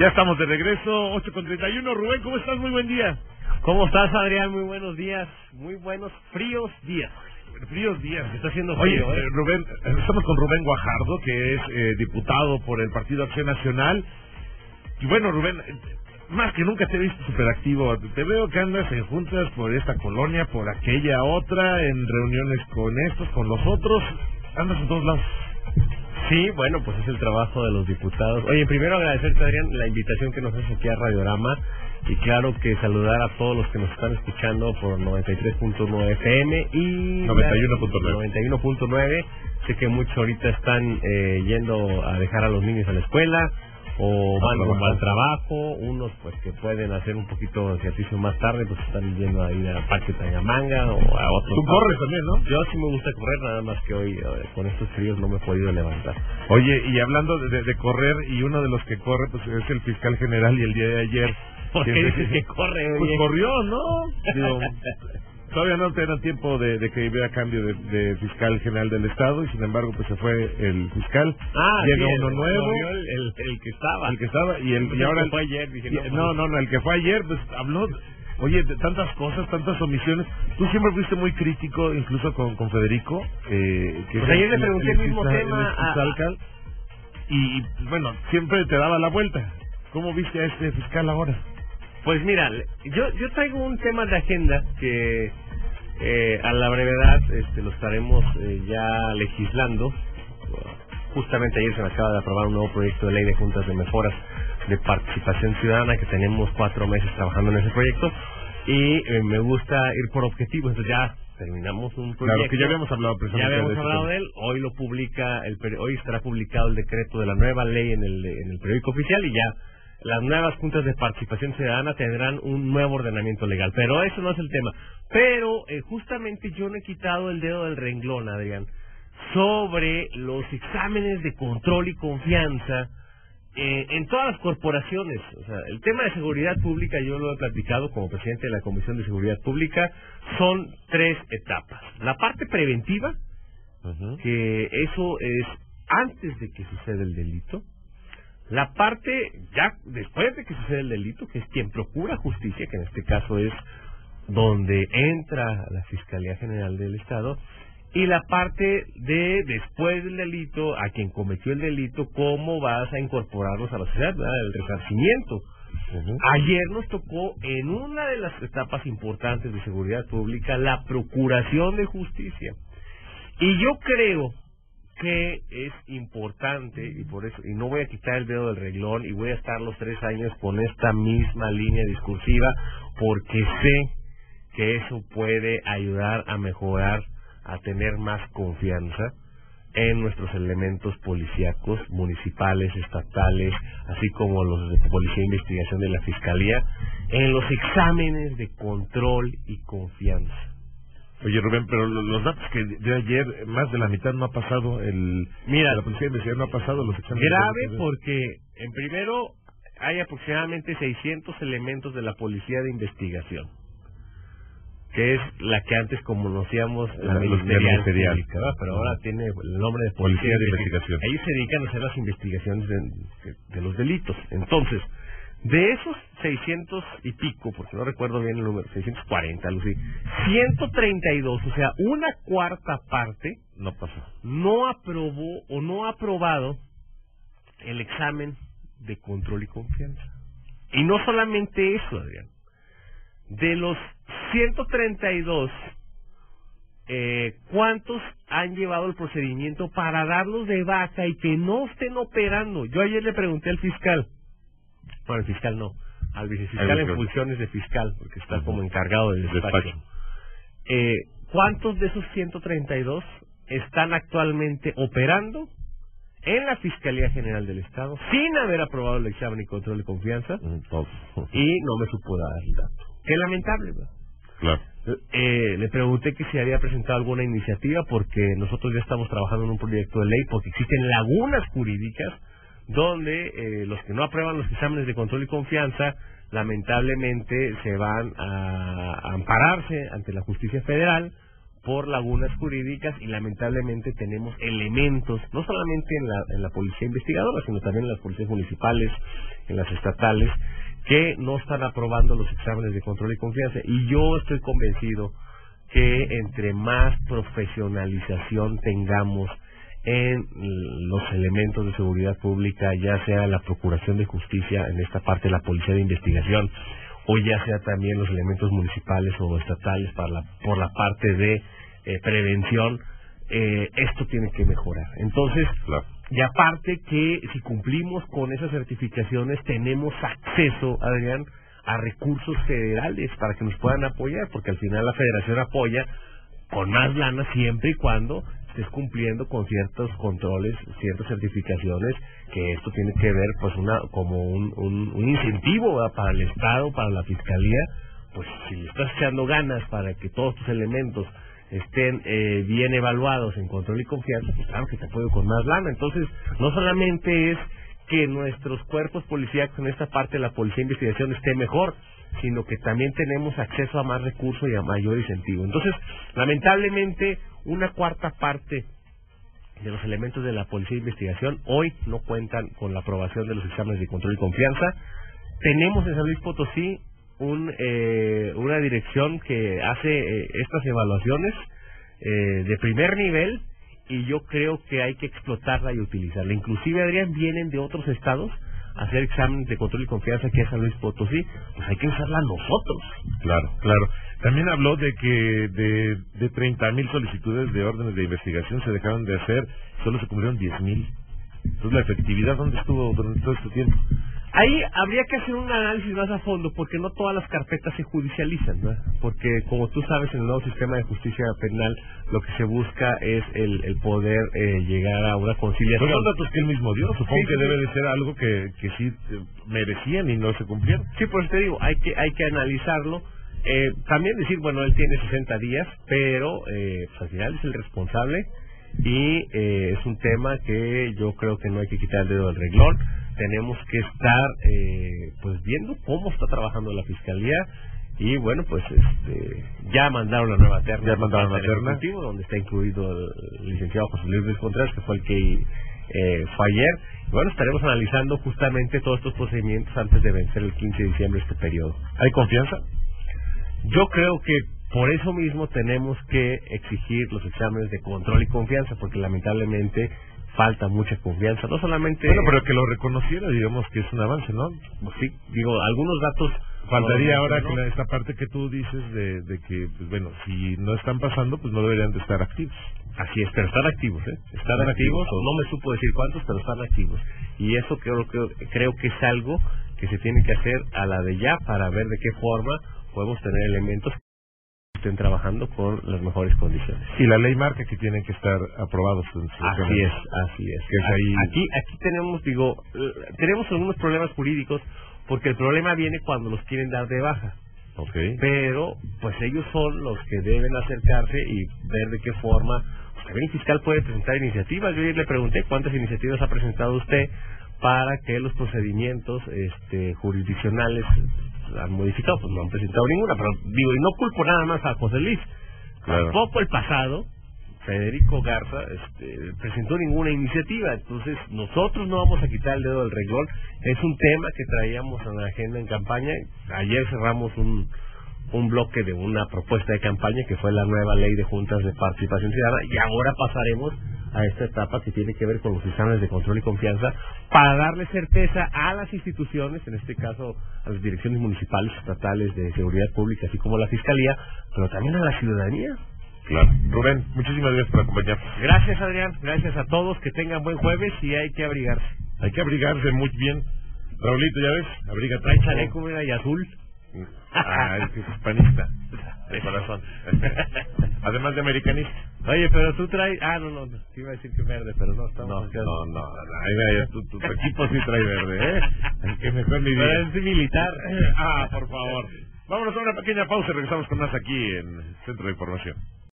Ya estamos de regreso, 8 con 31. Rubén, ¿cómo estás? Muy buen día. ¿Cómo estás, Adrián? Muy buenos días. Muy buenos, fríos días. Fríos días. Está haciendo frío, ¿eh? eh, Rubén, estamos con Rubén Guajardo, que es eh, diputado por el Partido Acción Nacional. Y bueno, Rubén, eh, más que nunca te he visto superactivo. Te veo que andas en juntas por esta colonia, por aquella otra, en reuniones con estos, con los otros. Andas en todos lados. Sí, bueno, pues es el trabajo de los diputados. Oye, primero agradecerte, Adrián, la invitación que nos haces aquí a Radiorama. Y claro que saludar a todos los que nos están escuchando por 93.9 FM y 91.9. 91.9. Sé que muchos ahorita están eh, yendo a dejar a los niños a la escuela o A van rumbo trabajar. al trabajo. Unos pues que pueden hacer un poquito de ejercicio más tarde, pues están yendo a ir al Parque Tangamanga o a otros Tú corres también, ¿no? yo sí me gusta correr, nada más que hoy eh, con estos fríos no me he podido levantar. Oye, y hablando de, de- correr, y uno de los que corre, pues es el fiscal general, y el día de ayer... ¿Por qué dices que corre, Pues corrió, ¿no? Digo, todavía no tenían tiempo de, de que hubiera cambio de, de fiscal general del Estado, y sin embargo, pues se fue el fiscal. Ah, Llega sí, uno el- nuevo. El, el, el que estaba. El que estaba, y, el, y El ahora... que fue ayer, dije, y- no, no, no, el que fue ayer, pues habló... Oye, de tantas cosas, tantas omisiones. Tú siempre fuiste muy crítico, incluso con, con Federico. Eh, que Pues es ayer le pregunté el mismo fiscal- tema a- y, y, bueno, siempre te daba la vuelta. ¿Cómo viste a este fiscal ahora? Pues mira, yo, yo traigo un tema de agenda que eh, a la brevedad este, lo estaremos eh, ya legislando. Justamente ayer se me acaba de aprobar un nuevo proyecto de ley de juntas de mejoras de participación ciudadana que tenemos cuatro meses trabajando en ese proyecto y eh, me gusta ir por objetivos. Entonces ya terminamos un proyecto. Claro, que ya habíamos hablado Ya precisamente habíamos de este hablado de él, hoy lo publica, el hoy estará publicado el decreto de la nueva ley en el, en el periódico oficial y ya las nuevas juntas de participación ciudadana tendrán un nuevo ordenamiento legal. Pero eso no es el tema. Pero eh, justamente yo no he quitado el dedo del renglón, Adrián, sobre los exámenes de control y confianza eh, en todas las corporaciones. O sea, el tema de seguridad pública, yo lo he platicado como presidente de la Comisión de Seguridad Pública, son tres etapas. La parte preventiva, que eso es antes de que suceda el delito. La parte ya después de que sucede el delito, que es quien procura justicia, que en este caso es donde entra la Fiscalía General del Estado, y la parte de después del delito, a quien cometió el delito, cómo vas a incorporarlos a la sociedad, ¿verdad? el resarcimiento. Ayer nos tocó en una de las etapas importantes de seguridad pública la procuración de justicia. Y yo creo que es importante y por eso y no voy a quitar el dedo del reglón y voy a estar los tres años con esta misma línea discursiva porque sé que eso puede ayudar a mejorar, a tener más confianza en nuestros elementos policíacos, municipales, estatales, así como los de Policía de Investigación de la Fiscalía, en los exámenes de control y confianza. Oye, Rubén, pero lo- los datos que de ayer, más de la mitad no ha pasado el... Mira, la policía de no ha pasado los exámenes. Grave de- porque, en primero, hay aproximadamente 600 elementos de la Policía de Investigación, que es la que antes conocíamos la, La- ministerial, pero ahora tiene el nombre de Policía Policía, de Investigación. Ellos se dedican a hacer las investigaciones de, de- de los delitos. Entonces, de esos 600 y pico, porque no recuerdo bien el número, 640, algo así, 132, o sea, una cuarta parte, No pasó. no aprobó o no ha aprobado el examen de control y confianza. Y no solamente eso, Adrián. De los 132, eh, ¿cuántos han llevado el procedimiento para darlos de baja y que no estén operando? Yo ayer le pregunté al fiscal, bueno, el fiscal no, al vicefiscal Al en funciones de fiscal, porque está como encargado del despacho. Despacho. Eh, ¿Cuántos de esos 132 están actualmente operando en la Fiscalía General del Estado sin haber aprobado el examen y control de confianza? Mm. Y no me supo dar el dato. Qué lamentable, ¿verdad? Claro. Eh, le pregunté que si había presentado alguna iniciativa porque nosotros ya estamos trabajando en un proyecto de ley porque existen lagunas jurídicas donde eh, los que no aprueban los exámenes de control y confianza lamentablemente se van a, ampararse ante la justicia federal por lagunas jurídicas y lamentablemente tenemos elementos, no solamente en la, en la policía investigadora, sino también en las policías municipales, en las estatales, que no están aprobando los exámenes de control y confianza. Y yo estoy convencido que entre más profesionalización tengamos en los elementos de seguridad pública, ya sea la Procuración de Justicia, en esta parte la Policía de Investigación, o ya sea también los elementos municipales o estatales para la, por la parte de eh, prevención, eh, esto tiene que mejorar. Entonces, y aparte que si cumplimos con esas certificaciones, tenemos acceso, Adrián, a recursos federales para que nos puedan apoyar, porque al final la federación apoya con más lana siempre y cuando estés cumpliendo con ciertos controles, ciertas certificaciones, que esto tiene que ver pues una como un, un, incentivo para el Estado, para la Fiscalía, pues si estás echando ganas para que todos tus elementos estén eh, bien evaluados en control y confianza, pues claro que te apoyo con más lana. Entonces, no solamente es que nuestros cuerpos policíacos en esta parte de la policía de investigación esté mejor, sino que también tenemos acceso a más recursos y a mayor incentivo. Entonces, lamentablemente, una cuarta parte de los elementos de la policía de investigación hoy no cuentan con la aprobación de los exámenes de control y confianza. Tenemos en San Luis Potosí un, eh, una dirección que hace eh, estas evaluaciones eh, de primer nivel y yo creo que hay que explotarla y utilizarla. Inclusive, Adrián, vienen de otros estados a hacer exámenes de control y confianza aquí a San Luis Potosí, pues hay que usarla nosotros. Claro, claro. También habló de que de, de 30.000 solicitudes de órdenes de investigación se dejaron de hacer, solo se cumplieron 10.000. Entonces, ¿la efectividad dónde estuvo durante todo este tiempo? Ahí habría que hacer un análisis más a fondo, porque no todas las carpetas se judicializan, ¿no? Porque, como tú sabes, en el nuevo sistema de justicia penal, lo que se busca es el, el poder eh, llegar a una conciliación. Son datos que él mismo dio, supongo que debe de ser algo que, que sí eh, merecían y no se cumplieron. Sí, pues te digo, hay que, hay que analizarlo. Eh, también decir, bueno, él tiene 60 días, pero eh, pues, al final es el responsable y eh, es un tema que yo creo que no hay que quitar el dedo del reglón tenemos que estar eh, pues viendo cómo está trabajando la fiscalía y bueno pues este ya mandaron la nueva terna ya mandaron la terna. donde está incluido el licenciado José Luis Contreras que fue el que eh, fue ayer. Bueno estaremos analizando justamente todos estos procedimientos antes de vencer el 15 de diciembre este periodo. Hay confianza yo creo que por eso mismo tenemos que exigir los exámenes de control y confianza porque lamentablemente falta mucha confianza, no solamente... Bueno, pero que lo reconociera, digamos que es un avance, ¿no? Pues sí, digo, algunos datos... Faltaría ahora que esta parte que tú dices de, de que, pues bueno, si no están pasando, pues no deberían de estar activos. Así es, pero están activos, ¿eh? Están, activos, no me supo decir cuántos, pero están activos. Y eso creo, que creo que es algo que se tiene que hacer a la de ya para ver de qué forma podemos tener elementos estén trabajando con las mejores condiciones. Y la ley marca que tienen que estar aprobados. Así es, así es. Aquí, aquí tenemos, digo, eh, tenemos algunos problemas jurídicos porque el problema viene cuando los quieren dar de baja. Okay. Pero, pues ellos son los que deben acercarse y ver de qué forma. Pues, también el fiscal puede presentar iniciativas. Yo ayer le pregunté cuántas iniciativas ha presentado usted para que los procedimientos este, jurisdiccionales han modificado, pues no han presentado ninguna, pero digo, y no culpo nada más a José Luis, tampoco el pasado, Federico Garza este, presentó ninguna iniciativa, entonces nosotros no vamos a quitar el dedo del renglón, es un tema que traíamos en la agenda en campaña, ayer cerramos un, un bloque de una propuesta de campaña que fue la nueva ley de juntas de participación ciudadana y ahora pasaremos a esta etapa que tiene que ver con los exámenes de control y confianza para darle certeza a las instituciones, en este caso a las direcciones municipales, estatales de seguridad pública, así como a la fiscalía, pero también a la ciudadanía. Claro. Rubén, muchísimas gracias por acompañarnos. Gracias, Adrián. Gracias a todos. Que tengan buen jueves y hay que abrigarse. Hay que abrigarse muy bien. Raulito, ya ves, abrígate. Trae chaleco y azul. Ah, es que es hispanista. De corazón. Además de americanista. Oye, pero tú traes... Ah, no, no, te iba a decir que verde, pero no, estamos... No, no, no, ahí tu, tu, equipo sí trae verde, ¿eh? El que mejor mi Pero es militar. Ah, por favor. Vámonos a una pequeña pausa y regresamos con más aquí en Centro de Información.